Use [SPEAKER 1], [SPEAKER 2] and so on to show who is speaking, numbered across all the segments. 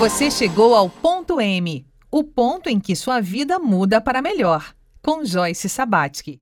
[SPEAKER 1] Você chegou ao ponto M, o ponto em que sua vida muda para melhor, com Joyce Sabatsky.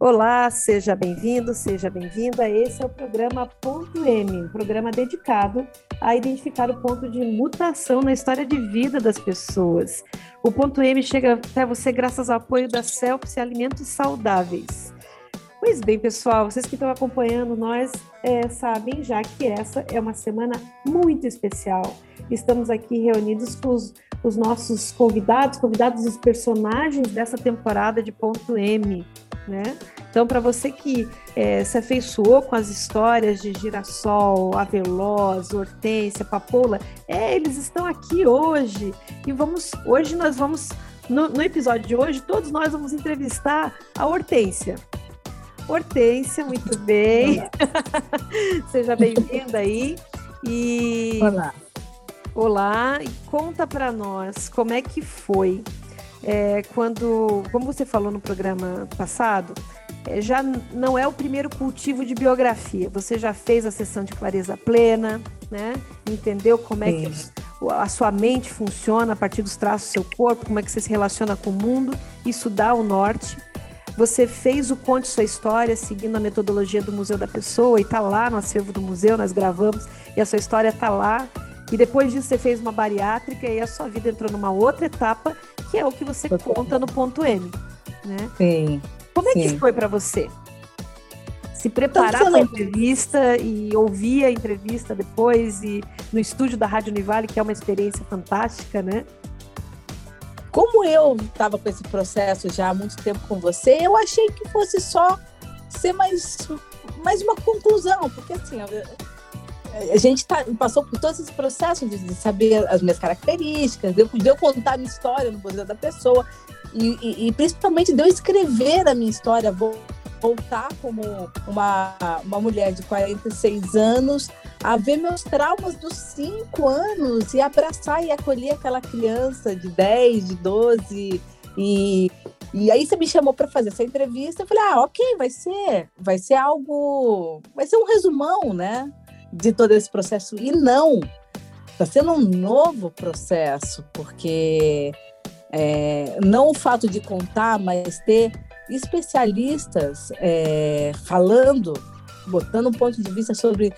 [SPEAKER 2] Olá, seja bem-vindo, seja bem-vinda. Esse é o programa Ponto M, um programa dedicado a identificar o ponto de mutação na história de vida das pessoas. O Ponto M chega até você graças ao apoio da Celps e Alimentos Saudáveis. Pois bem, pessoal, vocês que estão acompanhando nós é, sabem já que essa é uma semana muito especial. Estamos aqui reunidos com os, os nossos convidados, convidados dos personagens dessa temporada de Ponto M né? Então, para você que é, se afeiçoou com as histórias de Girassol, Aveloz, Hortência, Papoula, é, eles estão aqui hoje. E vamos, hoje nós vamos, no, no episódio de hoje, todos nós vamos entrevistar a Hortência. Hortência, muito bem. Seja bem-vinda aí.
[SPEAKER 3] E Olá.
[SPEAKER 2] Olá, e conta para nós como é que foi é, quando, como você falou no programa passado, é, já não é o primeiro cultivo de biografia. Você já fez a sessão de clareza plena, né? Entendeu como é que a sua mente funciona a partir dos traços do seu corpo, como é que você se relaciona com o mundo. Isso dá o norte. Você fez o Conte Sua História seguindo a metodologia do Museu da Pessoa e está lá no acervo do museu, nós gravamos e a sua história está lá. E depois disso você fez uma bariátrica e a sua vida entrou numa outra etapa que é o que você conta no ponto M, né?
[SPEAKER 3] Sim.
[SPEAKER 2] Como é sim. que foi para você? Se preparar para a entrevista e ouvir a entrevista depois e no estúdio da Rádio Univale, que é uma experiência fantástica, né?
[SPEAKER 3] Como eu estava com esse processo já há muito tempo com você, eu achei que fosse só ser mais, mais uma conclusão, porque assim, a gente tá, passou por todos esses processos de, de, saber as minhas características, de eu, de eu contar a minha história no Museu da Pessoa, e, e, e, principalmente de eu escrever a minha história, voltar como uma, uma mulher de 46 anos, a ver meus traumas dos 5 anos e abraçar e acolher aquela criança de 10, de 12, e, e aí você me chamou para fazer essa entrevista, eu falei, ah, ok, vai ser, vai ser algo, vai ser um resumão, né? de todo esse processo. E não, está sendo um novo processo, porque é, não o fato de contar, mas ter especialistas é, falando, botando um ponto de vista sobre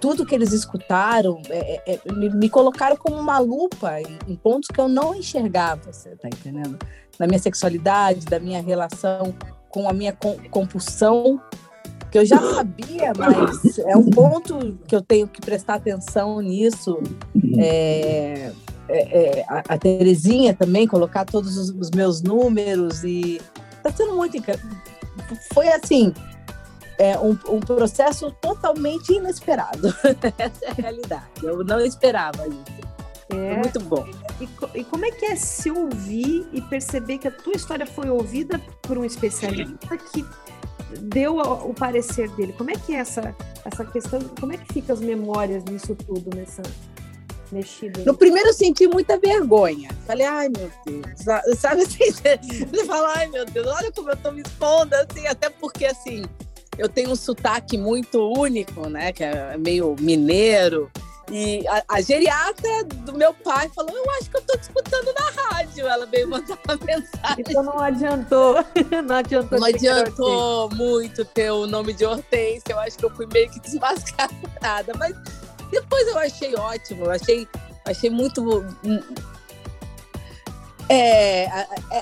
[SPEAKER 3] tudo que eles escutaram, é, é, é me, me, colocaram como uma lupa em, em, pontos que eu não enxergava, você tá entendendo? Na minha sexualidade, da minha relação com a minha compulsão que eu já sabia, mas é um ponto que eu tenho que prestar atenção nisso. É, é, é, a, a Terezinha também, colocar todos os, os meus números e está sendo muito. Foi assim, é um, um, processo totalmente inesperado. Essa é a realidade. Eu não esperava isso. É, muito bom.
[SPEAKER 2] E, e, como é que é se ouvir e perceber que a tua história foi ouvida por um especialista que deu o parecer dele. Como é que é essa, essa questão, como é que fica as memórias nisso tudo, nessa mexida?
[SPEAKER 3] No primeiro eu senti muita vergonha. Falei, ai meu Deus, sabe assim, você fala, ai meu Deus, olha como eu tô me expondo, assim, até porque assim, eu tenho um sotaque muito único, né, que é meio mineiro, e a, a, geriatra do meu pai falou: Eu acho que eu tô te escutando na rádio. Ela veio mandar uma mensagem.
[SPEAKER 2] Então não adiantou.
[SPEAKER 3] Não adiantou, não adiantou muito ter o nome de Hortência. Eu acho que eu fui meio que desmascarada. Mas depois eu achei ótimo. Achei, achei muito. Hum, é,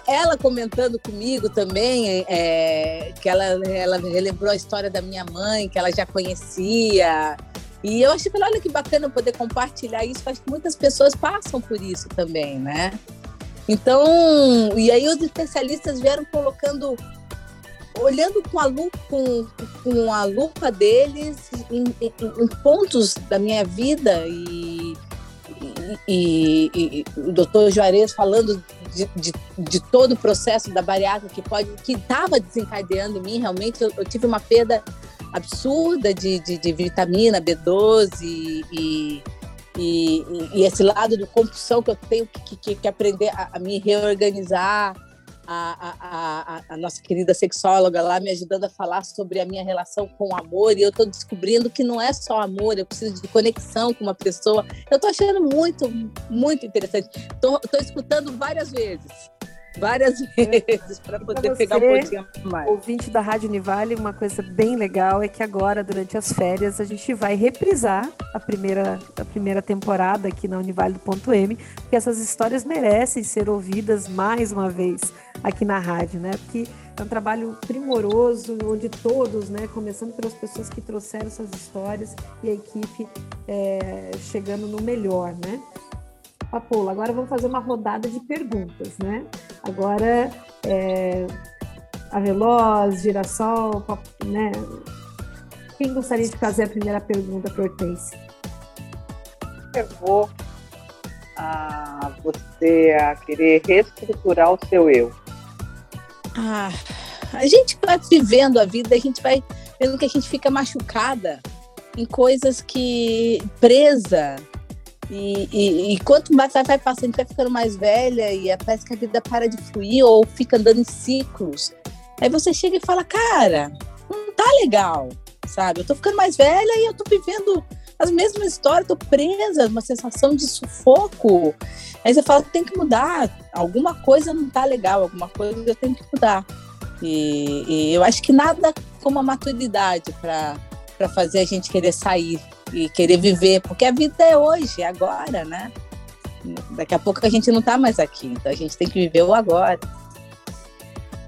[SPEAKER 3] ela comentando comigo também é, que ela, ela relembrou a história da minha mãe, que ela já conhecia. E eu que olha que bacana poder compartilhar isso, acho que muitas pessoas passam por isso também, né? Então, e aí os especialistas vieram colocando, olhando com a com, com a lupa deles em, em, em pontos da minha vida e, e, e, o doutor Juarez falando de, de, de, todo o processo da bariátrica que pode que estava desencadeando em mim realmente eu, eu tive uma perda absurda de, de, de vitamina B12 e, e, e, esse lado do compulsão que eu tenho que, que, que aprender a, a, me reorganizar. A, a, a, nossa querida sexóloga lá me ajudando a falar sobre a minha relação com o amor, e eu estou descobrindo que não é só amor, eu preciso de conexão com uma pessoa. Eu estou achando muito, muito interessante. Estou escutando várias vezes várias vezes para poder pegar um pouquinho mais.
[SPEAKER 2] Ouvinte da Rádio Univale, uma coisa bem legal é que agora, durante as férias, a gente vai reprisar a primeira, a primeira temporada aqui na Univale do Ponto M, porque essas histórias merecem ser ouvidas mais uma vez aqui na rádio, né? Porque é um trabalho primoroso, onde todos, né, começando pelas pessoas que trouxeram essas histórias e a equipe é, chegando no melhor, né? Papoula, agora vamos fazer uma rodada de perguntas, né? Agora, é, a Veloz, Girassol, né? Quem gostaria de fazer a primeira pergunta para Hortência?
[SPEAKER 4] Eu vou a você a querer reestruturar o seu eu.
[SPEAKER 3] Ah, a gente vai vivendo a vida, a gente vai vendo que a gente fica machucada em coisas que presa e, e, e, quanto mais vai, passando, vai ficando mais velha e parece que a vida para de fluir ou fica andando em ciclos. Aí você chega e fala, cara, não tá legal, sabe? Eu tô ficando mais velha e eu tô vivendo as mesmas histórias, tô presa, uma sensação de sufoco. Aí você fala, tem que mudar, alguma coisa não tá legal, alguma coisa eu tenho que mudar. E, e eu acho que nada como a maturidade para fazer a gente querer sair e querer viver, porque a vida é hoje, é agora, né? Daqui a pouco a gente não está mais aqui, então a gente tem que viver o agora.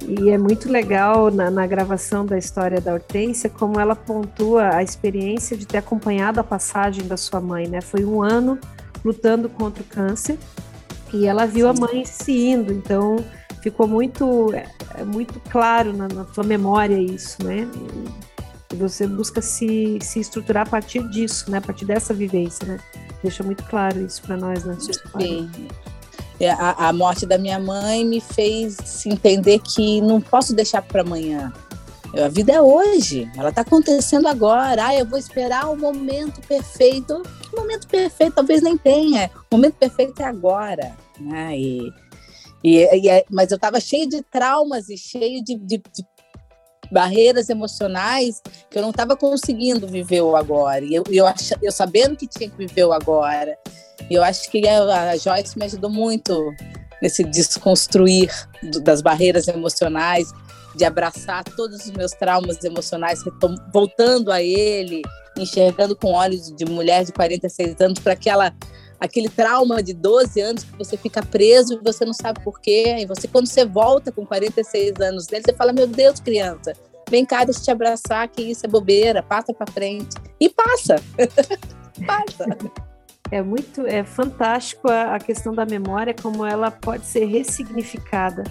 [SPEAKER 2] E é muito legal na, na, gravação da história da Hortência como ela pontua a experiência de ter acompanhado a passagem da sua mãe, né? Foi um ano lutando contra o câncer e ela viu Sim. a mãe se indo, então ficou muito, é, é muito claro na, na sua memória isso, né? Você busca se, se estruturar a partir disso, né? A partir dessa vivência, né? Deixa muito claro isso para nós história. Sim.
[SPEAKER 3] É, a, a morte da minha mãe me fez entender que não posso deixar para amanhã. A vida é hoje, ela está acontecendo agora. Ah, eu vou esperar o momento perfeito. Que momento perfeito? Talvez nem tenha. O momento perfeito é agora. Né? E, e, e é, mas eu estava cheio de traumas e cheio de, de, de barreiras emocionais que eu não estava conseguindo viver o agora. E eu, eu, ach, eu sabendo que tinha que viver o agora. E eu acho que a, a Joyce me ajudou muito nesse desconstruir do, das barreiras emocionais, de abraçar todos os meus traumas emocionais, voltando a ele, enxergando com olhos de mulher de 46 anos para aquela aquele trauma de 12 anos que você fica preso e você não sabe por quê. E você, quando você volta com 46 anos dele, você fala: Meu Deus, criança, vem cá, deixa eu te abraçar, que isso é bobeira, passa para frente. E passa. passa.
[SPEAKER 2] É muito, é fantástico a, a questão da memória, como ela pode ser ressignificada,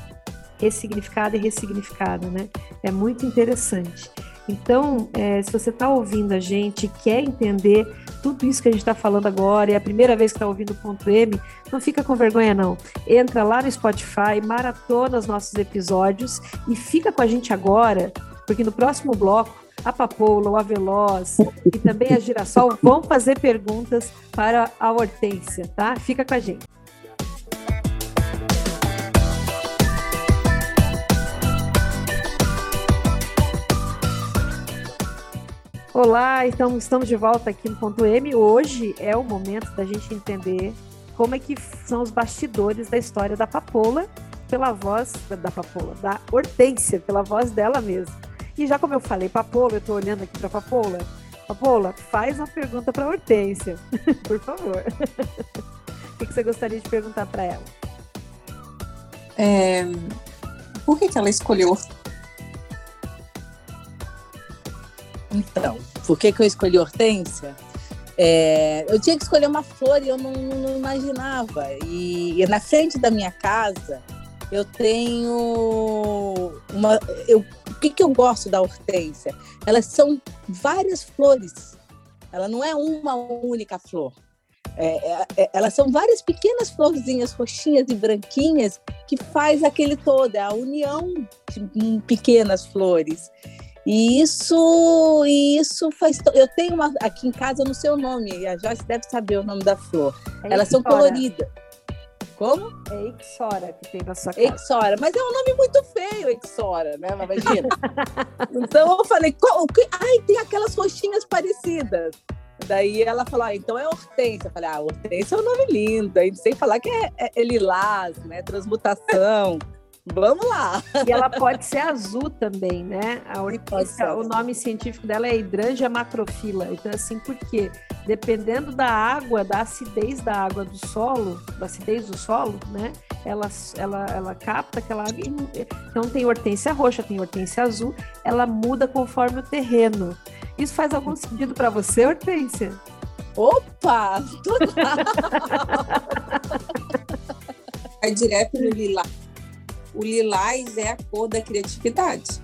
[SPEAKER 2] ressignificada e ressignificada, né? É muito interessante. Então, é, se você está ouvindo a gente, quer entender tudo isso que a gente está falando agora, é a primeira vez que está ouvindo o ponto M, não fica com vergonha não. Entra lá no Spotify, maratona os nossos episódios e fica com a gente agora, porque no próximo bloco a Papoula, o Aveloz e também a Girassol vão fazer perguntas para a Hortência, tá? Fica com a gente. Olá, então estamos de volta aqui no ponto M. Hoje é o momento da gente entender como é que são os bastidores da história da Papola, pela voz da Papola, da Hortência, pela voz dela mesma. E já como eu falei, Papola, eu estou olhando aqui para Papola. Papola, faz uma pergunta para Hortência, por favor. o que você gostaria de perguntar para ela?
[SPEAKER 5] É, por que, que ela escolheu
[SPEAKER 3] Então, por que, que eu escolhi hortência? É, eu tinha que escolher uma flor e eu não, não imaginava. E, e, na frente da minha casa eu tenho uma. Eu, o que, que eu gosto da hortência? Elas são várias flores. Ela não é uma única flor. É, é, é elas são várias pequenas florzinhas roxinhas e branquinhas que faz aquele todo, é a união de pequenas flores. E isso, isso faz. Eu tenho uma aqui em casa, no seu nome, a Joyce deve saber o nome da flor. É Elas são coloridas. Como?
[SPEAKER 2] É Ixora que tem na sua casa.
[SPEAKER 3] Exora, mas é um nome muito feio, Exora, né? Imagina. então eu falei, qual, que- ai, tem aquelas roxinhas parecidas. Daí ela falou, ah, então é Hortência. Eu falei, ah, Hortência é um nome lindo, sem falar que é, é, é lilás, né? Transmutação. Vamos lá.
[SPEAKER 2] E ela pode ser azul também, né? A
[SPEAKER 3] ser.
[SPEAKER 2] o nome científico dela é Hydrangea macrofila. Então, assim, por quê? Dependendo da água, da acidez da água do solo, da acidez do solo, né? Ela, ela, ela capta aquela água. Então, tem hortência roxa, tem hortência azul. Ela muda conforme o terreno. Isso faz algum sentido para você, Hortência?
[SPEAKER 3] Opa! Tudo
[SPEAKER 5] Vai direto no lilás. O lilás é a cor da criatividade.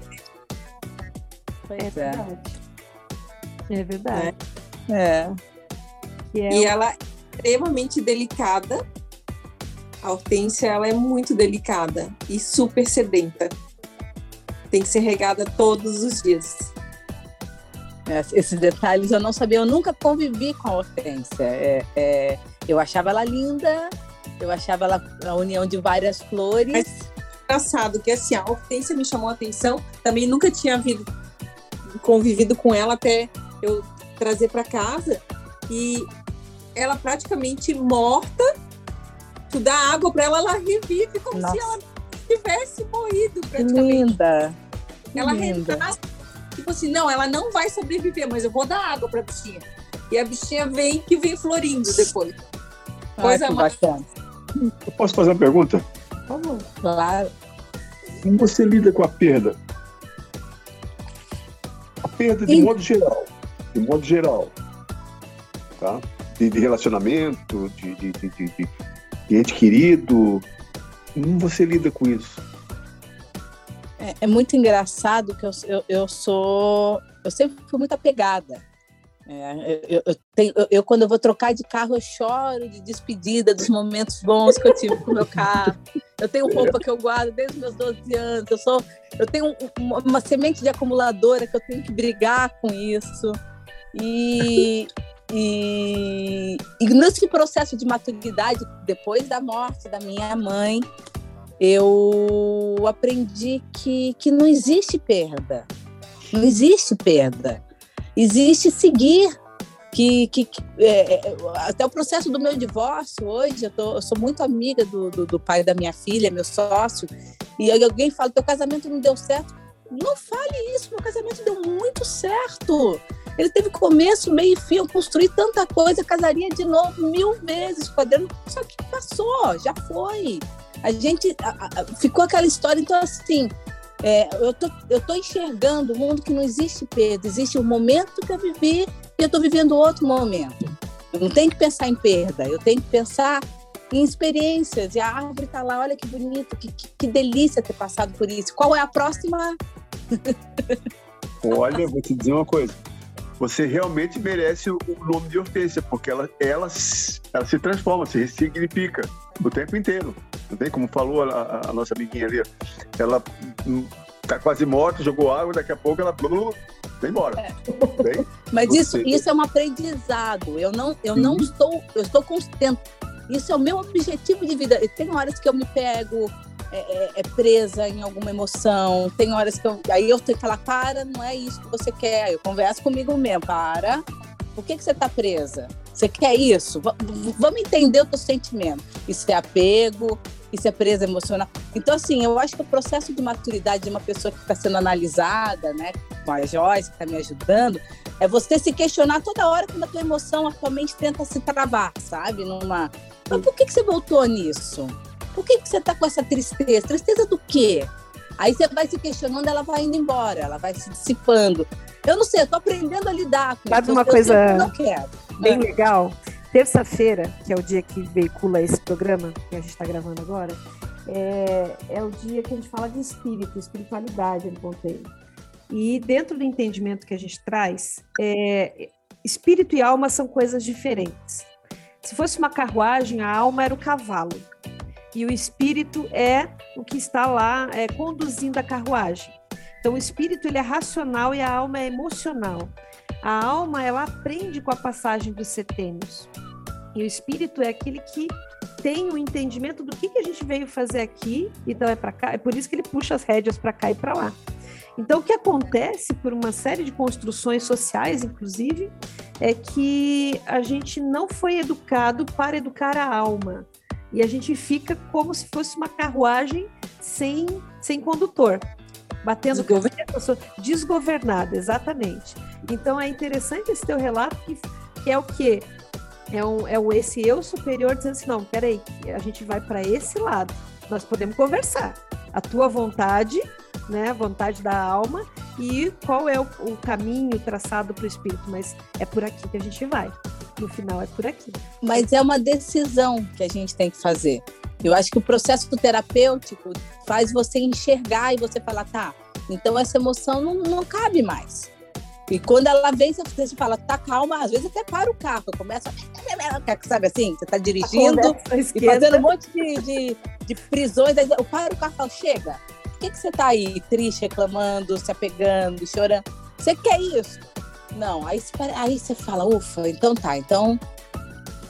[SPEAKER 2] É
[SPEAKER 3] é.
[SPEAKER 2] verdade. É verdade.
[SPEAKER 3] É.
[SPEAKER 2] Que é
[SPEAKER 5] E ela é extremamente delicada. A hortência ela é muito delicada e super sedenta. Tem que ser regada todos os dias.
[SPEAKER 3] É, Esses detalhes eu não sabia, eu nunca convivi com a Hortência. É, é, eu achava ela linda, eu achava ela a união de várias flores.
[SPEAKER 5] Engraçado que assim, a hortência me chamou a atenção. Também nunca tinha havido, convivido com ela até eu trazer para casa. E ela praticamente morta, tu dá água para ela, ela revive como
[SPEAKER 3] Nossa.
[SPEAKER 5] se ela tivesse morrido
[SPEAKER 3] Que
[SPEAKER 5] praticamente.
[SPEAKER 3] linda!
[SPEAKER 5] Ela
[SPEAKER 3] linda.
[SPEAKER 5] renasce, tipo assim, não, ela não vai sobreviver, mas eu vou dar água pra bichinha. E a bichinha vem que vem florindo depois.
[SPEAKER 3] Ah,
[SPEAKER 5] Coisa
[SPEAKER 3] que
[SPEAKER 5] mais-
[SPEAKER 3] bacana.
[SPEAKER 6] Eu posso fazer uma pergunta?
[SPEAKER 2] Como
[SPEAKER 3] Claro.
[SPEAKER 6] Como você lida com a perda? A perda de
[SPEAKER 3] Sim.
[SPEAKER 6] modo geral. De modo geral. Tá? De, de relacionamento, de, de, de, de- de- de ente querido. Como você lida com isso?
[SPEAKER 3] É, é muito engraçado que eu, eu, eu sou. Eu sempre fui muito apegada. É, eu, eu, tenho, eu, eu, quando eu vou trocar de carro, eu choro de despedida dos momentos bons que eu tive com o meu carro. Eu tenho roupa que eu guardo desde meus 12 anos. Eu, sou, eu tenho um- uma, uma semente de acumuladora que eu tenho que brigar com isso. E, e, e nesse processo de maturidade, depois da morte da minha mãe, eu aprendi que, que não existe perda. Não existe perda. Existe seguir. Que, que, é, é, até o processo do meu divórcio hoje, eu, tô- eu sou muito amiga do, do, do pai da minha filha, meu sócio, e alguém fala: teu casamento não deu certo. Não fale isso, meu casamento deu muito certo. Ele teve começo, meio e fim. Eu construí tanta coisa, casaria de novo mil vezes com. Só que passou, já foi. A gente a- a- ficou aquela história. Então, assim, é, eu, tô, eu tô enxergando um mundo que não existe perda. Existe o momento que eu vivi e eu tô vivendo outro momento. Eu não tenho que pensar em perda, eu tenho que pensar em experiências. E a árvore tá lá, olha que bonito, que, que, que delícia ter passado por isso. Qual é a próxima?
[SPEAKER 6] Olha, vou te dizer uma coisa. Você realmente merece o o nome de Hortência, porque ela, ela, ela se transforma, se ressignifica o tempo inteiro. Não tem como falou a, a- nossa amiguinha ali. Ela tá quase morta, jogou água, daqui a pouco ela vai embora. Tem?
[SPEAKER 3] Mas isso, isso é um aprendizado. Eu não, eu não
[SPEAKER 6] Uhum.
[SPEAKER 3] estou, eu estou contente. Isso é o meu objetivo de vida. E tem horas que eu me pego é, é, é presa em alguma emoção. Tem horas que eu, aí eu tenho que falar, para, não é isso que você quer. Eu converso comigo mesmo, para. Por que, que você está presa? Você quer isso? V- Vamos entender o teu sentimento. Isso é apego, isso é presa emocional. Então, assim, eu acho que o processo de maturidade de uma pessoa que está sendo analisada, né, com a Joyce, que está me ajudando, é você se questionar toda hora quando a tua emoção, a tua mente tenta se travar, sabe? Numa. Mas por que, que você voltou nisso? Por que, que você tá com essa tristeza? Tristeza do quê? Aí você vai se questionando, ela vai indo embora, ela vai se dissipando. Eu não sei, eu tô aprendendo a lidar com
[SPEAKER 2] Sabe
[SPEAKER 3] isso.
[SPEAKER 2] uma
[SPEAKER 3] eu,
[SPEAKER 2] coisa-
[SPEAKER 3] não quero.
[SPEAKER 2] bem legal. Terça-feira, que é o dia que veicula esse programa, que a gente está gravando agora, é, é o dia que a gente fala de espírito, espiritualidade no aí. E dentro do entendimento que a gente traz, é, espírito e alma são coisas diferentes. Se fosse uma carruagem, a alma era o cavalo. E o espírito é o que está lá é, conduzindo a carruagem. Então, o espírito ele é racional e a alma é emocional. A alma ela aprende com a passagem dos setênios. E o espírito é aquele que tem o um entendimento do que, que a gente veio fazer aqui, então é para cá, é por isso que ele puxa as rédeas para cá e para lá. Então, o que acontece por uma série de construções sociais, inclusive, é que a gente não foi educado para educar a alma. E a gente fica como se fosse uma carruagem sem, sem condutor, batendo desgovernada, desgovernada, exatamente. Então é interessante esse teu relato que, que é o quê? É, um, é o esse eu superior dizendo assim, não, peraí, a gente vai para esse lado, nós podemos conversar. A tua vontade, né, a vontade da alma e qual é o, o caminho traçado para o espírito, mas é por aqui que a gente vai. No final é por aqui.
[SPEAKER 3] Mas é uma decisão que a gente tem que fazer. Eu acho que o processo terapêutico faz você enxergar e você falar, tá, então essa emoção não, não cabe mais. E quando ela vem, você fala, tá calma, às vezes até para o carro, começa. Sabe assim? Você tá dirigindo e fazendo um monte de, de, de prisões, aí para o carro e fala, chega, por que, que você tá aí triste, reclamando, se apegando, chorando? Você quer isso? Não, aí, aí você fala, ufa, então tá, então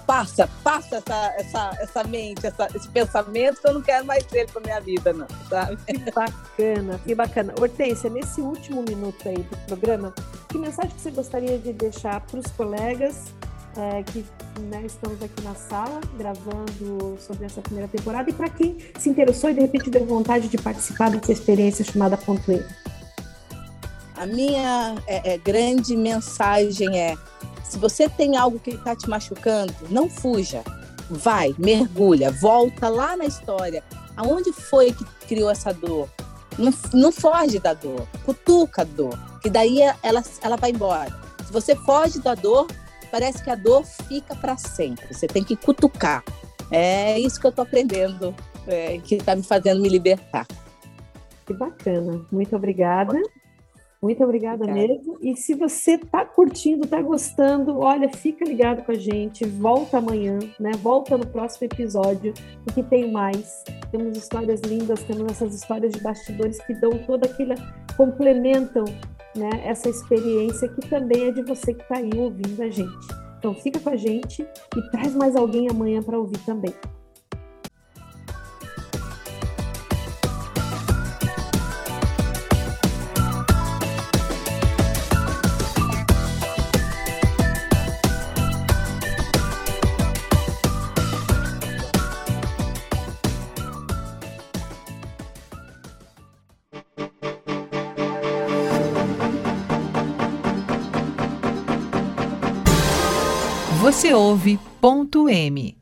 [SPEAKER 3] passa, passa essa, essa, essa mente, essa, esse pensamento que eu não quero mais ter para minha vida, não, sabe?
[SPEAKER 2] Que bacana, que bacana. Hortência, nesse último minuto aí do programa, que mensagem que você gostaria de deixar para os colegas é, que né, estamos aqui na sala gravando sobre essa primeira temporada e para quem se interessou e de repente deu vontade de participar dessa experiência chamada Ponto E?
[SPEAKER 3] A minha é, é, grande mensagem é se você tem algo que está te machucando, não fuja. Vai, mergulha, volta lá na história. Aonde foi que criou essa dor? Não, não foge da dor, cutuca a dor, que daí ela, ela vai embora. Se você foge da dor, parece que a dor fica para sempre. Você tem que cutucar. É isso que eu estou aprendendo, é, que está me fazendo me libertar.
[SPEAKER 2] Que bacana. Muito obrigada. Muito obrigada, obrigada. mesmo. E se você está curtindo, está gostando, olha, fica ligado com a gente. Volta amanhã, né? Volta no próximo episódio, porque tem mais. Temos histórias lindas, temos essas histórias de bastidores que dão toda aquela. complementam né, essa experiência que também é de você que está aí ouvindo a gente. Então fica com a gente e traz mais alguém amanhã para ouvir também.
[SPEAKER 1] Você ouve ponto M.